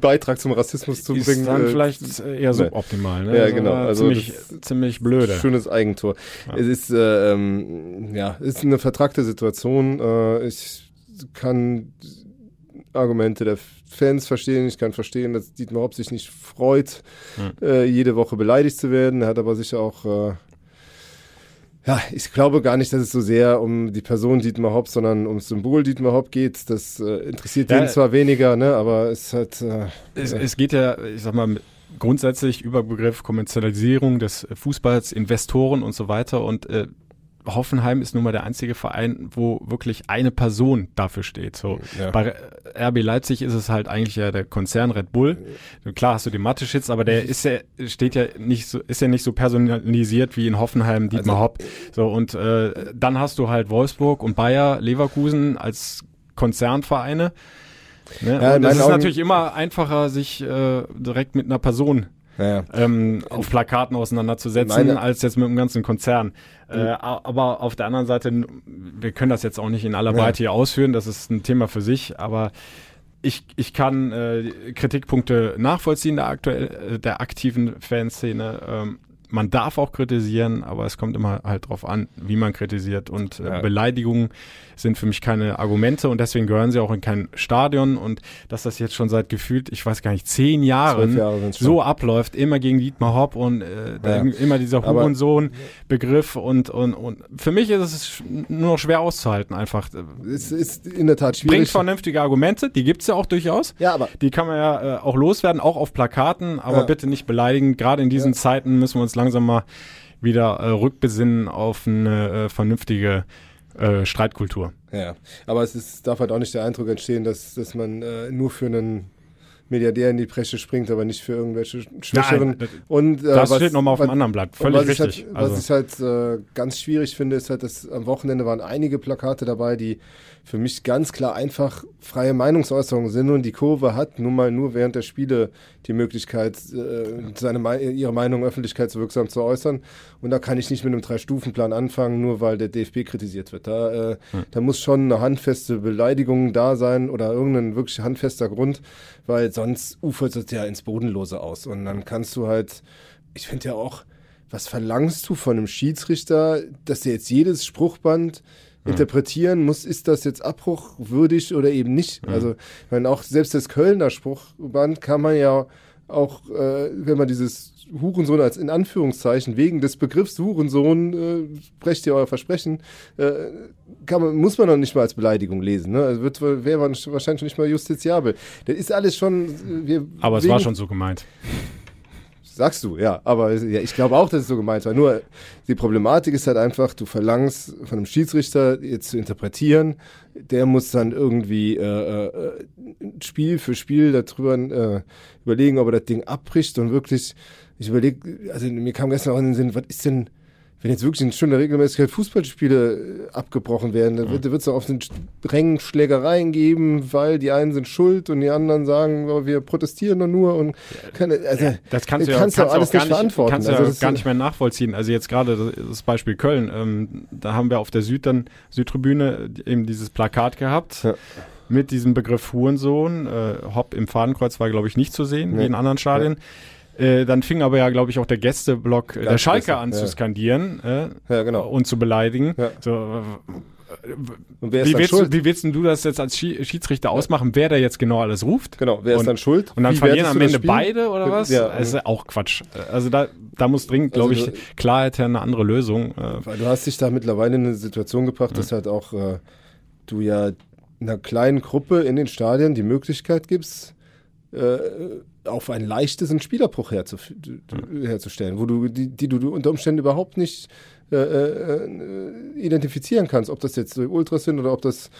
Beitrag zum Rassismus zu Ist bringen. dann äh, vielleicht eher suboptimal, ne? Ja, Also genau. Also ziemlich- ziemlich blöde. Schönes Eigentor. Es ist, äh, ähm, ja, ist eine vertragte Situation. Äh, ich kann Argumente der Fans verstehen. Ich kann verstehen, dass Dietmar Hopp sich nicht freut, Hm. äh, jede Woche beleidigt zu werden. Er hat aber sicher auch, äh, ja, ich glaube gar nicht, dass es so sehr um die Person Dietmar Hopp, sondern ums Symbol Dietmar Hopp geht. Das äh, interessiert Ja, ihn zwar weniger, ne, aber es hat. Äh, Es, äh, es geht ja, ich sag mal, grundsätzlich über Begriff Kommerzialisierung des Fußballs, Investoren und so weiter. Und äh, Hoffenheim ist nun mal der einzige Verein, wo wirklich eine Person dafür steht. So Ja. bei RB Leipzig ist es halt eigentlich ja der Konzern Red Bull. Klar hast du den Mateschitz, aber der ist ja steht ja nicht so ist ja nicht so personalisiert wie in Hoffenheim Dietmar Also- Hopp. So und äh, dann hast du halt Wolfsburg und Bayer Leverkusen als Konzernvereine. Ne? Ja, es meinen ist Augen- natürlich immer einfacher, sich äh, direkt mit einer Person Ja. ähm, auf Plakaten auseinanderzusetzen, Meine- als jetzt mit dem ganzen Konzern. Äh, a- aber auf der anderen Seite, wir können das jetzt auch nicht in aller Ja. Breite hier ausführen, das ist ein Thema für sich, aber ich, ich kann äh, Kritikpunkte nachvollziehen der aktuell äh, der aktiven Fanszene. Ähm, man darf auch kritisieren, aber es kommt immer halt drauf an, wie man kritisiert. Und äh, Ja. Beleidigungen sind für mich keine Argumente und deswegen gehören sie auch in kein Stadion. Und dass das jetzt schon seit gefühlt, ich weiß gar nicht, zehn Jahren Jahre so abläuft, immer gegen Dietmar Hopp und äh, Ja. immer dieser Hurensohn-Begriff und, und, und für mich ist es nur noch schwer auszuhalten einfach. Es ist in der Tat schwierig. Bringt vernünftige Argumente, die gibt's ja auch durchaus. Ja, aber Die kann man ja äh, auch loswerden, auch auf Plakaten, aber Ja. bitte nicht beleidigen. Gerade in diesen Zeiten müssen wir uns langsam mal wieder äh, rückbesinnen auf eine äh, vernünftige äh, Streitkultur. Ja, aber es ist, darf halt auch nicht der Eindruck entstehen, dass, dass man äh, nur für einen Milliardär in die Bresche springt, aber nicht für irgendwelche Schwächeren. Nein, das- und, äh, das was- steht nochmal auf was- anderen Blatt. Völlig was richtig. Ich halt, Also- Was ich halt äh, ganz schwierig finde, ist halt, dass am Wochenende waren einige Plakate dabei, die für mich ganz klar einfach freie Meinungsäußerungen sind und die Kurve hat nun mal nur während der Spiele die Möglichkeit, äh, seine, Mei- ihre Meinung öffentlichkeitswirksam zu äußern. Und da kann ich nicht mit einem Drei-Stufen-Plan anfangen, nur weil der DFB kritisiert wird. Da, äh, da muss schon eine handfeste Beleidigung da sein oder irgendein wirklich handfester Grund, weil sonst ufert es ja ins Bodenlose aus. Und dann kannst du halt, ich finde ja auch, was verlangst du von einem Schiedsrichter, dass der jetzt jedes Spruchband interpretieren muss, ist das jetzt abbruchwürdig oder eben nicht. Also, ich meine, auch selbst das Kölner Spruchband kann man ja auch, äh, wenn man dieses Hurensohn als in Anführungszeichen wegen des Begriffs Hurensohn äh, brecht ihr euer Versprechen, äh, kann man, muss man noch nicht mal als Beleidigung lesen. Ne? Also wird wäre wahrscheinlich nicht mal justiziabel. Das ist alles schon. äh, Wir Aber es war schon so gemeint. Sagst du, ja. Aber ja, ich glaube auch, dass es so gemeint war. Nur die Problematik ist halt einfach, du verlangst von einem Schiedsrichter jetzt zu interpretieren. Der muss dann irgendwie äh, äh, Spiel für Spiel darüber äh, überlegen, ob er das Ding abbricht und wirklich, ich überlege, also mir kam gestern auch in den Sinn, was ist denn, wenn jetzt wirklich in schöner Regelmäßigkeit Fußballspiele äh, abgebrochen werden, dann wird es doch auf den Rängen Schlägereien geben, weil die einen sind schuld und die anderen sagen, oh, wir protestieren doch nur und keine, also Das kannst du ja kannst kannst alles auch gar nicht verantworten. Kannst du Also ja gar nicht mehr nachvollziehen. Also jetzt gerade das Beispiel Köln, ähm, da haben wir auf der Süd dann, Südtribüne eben dieses Plakat gehabt. Mit diesem Begriff Hurensohn. Äh, Hopp im Fadenkreuz war, glaube ich, nicht zu sehen, Nee. wie in anderen Stadien. Äh, dann fing aber ja, glaube ich, auch der Gästeblock äh, der Ganz Schalke besser, an ja. zu skandieren äh, Ja, genau. und zu beleidigen. Ja. So, äh, wie, willst du, wie willst du das jetzt als Schi- Schiedsrichter ausmachen, wer da jetzt genau alles ruft? Genau, wer ist und, dann schuld? Und dann Wie verlieren am Ende beide oder was? Ja. Das ist auch Quatsch. Also da, da muss dringend, glaube Also ich, Klarheit her, eine andere Lösung. Weil du hast dich da mittlerweile in eine Situation gebracht, dass halt auch äh, du ja einer kleinen Gruppe in den Stadien die Möglichkeit gibst, äh, auf ein leichtes einen Spielerbruch herzustellen, wo du die, die du unter Umständen überhaupt nicht äh, äh, identifizieren kannst, ob das jetzt Ultras sind oder ob das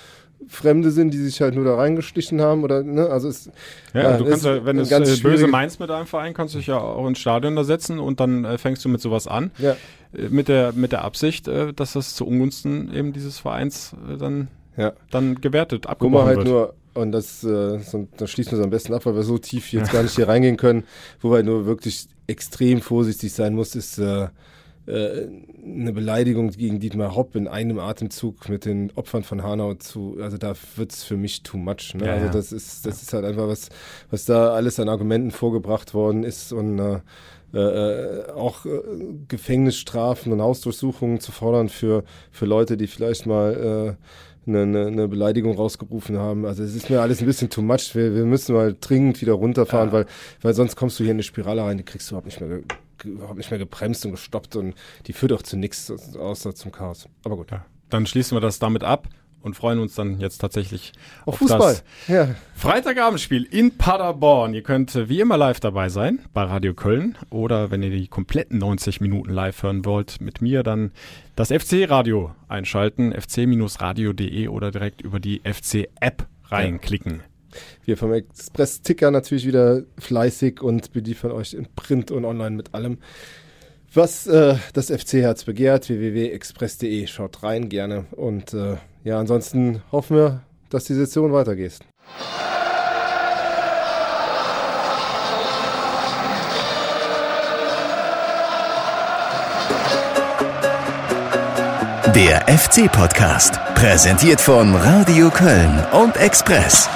Fremde sind, die sich halt nur da reingeschlichen haben oder ne, also es ja, du es kannst ist ja, wenn du es ganz äh, böse meinst mit deinem Verein, kannst du dich ja auch ins Stadion da setzen und dann äh, fängst du mit sowas an. Ja. Äh, Mit der, mit der Absicht, äh, dass das zu Ungunsten eben dieses Vereins äh, dann, Ja. dann gewertet, abgebrochen halt wird. nur, und das, äh, so, da schließen wir es am besten ab, weil wir so tief jetzt gar nicht hier reingehen können, wo wir nur wirklich extrem vorsichtig sein muss, ist äh, äh, eine Beleidigung gegen Dietmar Hopp in einem Atemzug mit den Opfern von Hanau zu, also da wird's für mich too much. Ne? Ja, also das ist, das ist halt einfach was, was da alles an Argumenten vorgebracht worden ist und äh, äh, auch äh, Gefängnisstrafen und Hausdurchsuchungen zu fordern für, für Leute, die vielleicht mal äh, eine, eine, eine Beleidigung rausgerufen haben. Also es ist mir alles ein bisschen too much. Wir, wir müssen mal dringend wieder runterfahren, weil, weil sonst kommst du hier in eine Spirale rein, die kriegst du überhaupt nicht mehr, überhaupt nicht mehr gebremst und gestoppt und die führt auch zu nichts außer zum Chaos. Aber gut. Ja. Dann schließen wir das damit ab und freuen uns dann jetzt tatsächlich Auf auf, Fußball. das Ja. Freitagabendspiel in Paderborn. Ihr könnt äh, wie immer live dabei sein bei Radio Köln oder wenn ihr die kompletten 90 Minuten live hören wollt mit mir, dann das FC-Radio einschalten, fc-radio.de oder direkt über die FC-App reinklicken. Wir vom Express-Ticker natürlich wieder fleißig und beliefern euch in Print und online mit allem. Was äh, das FC-Herz begehrt, www.express.de, schaut rein gerne. Und äh, ja, ansonsten hoffen wir, dass die Session weitergeht. Der FC-Podcast, präsentiert von Radio Köln und Express.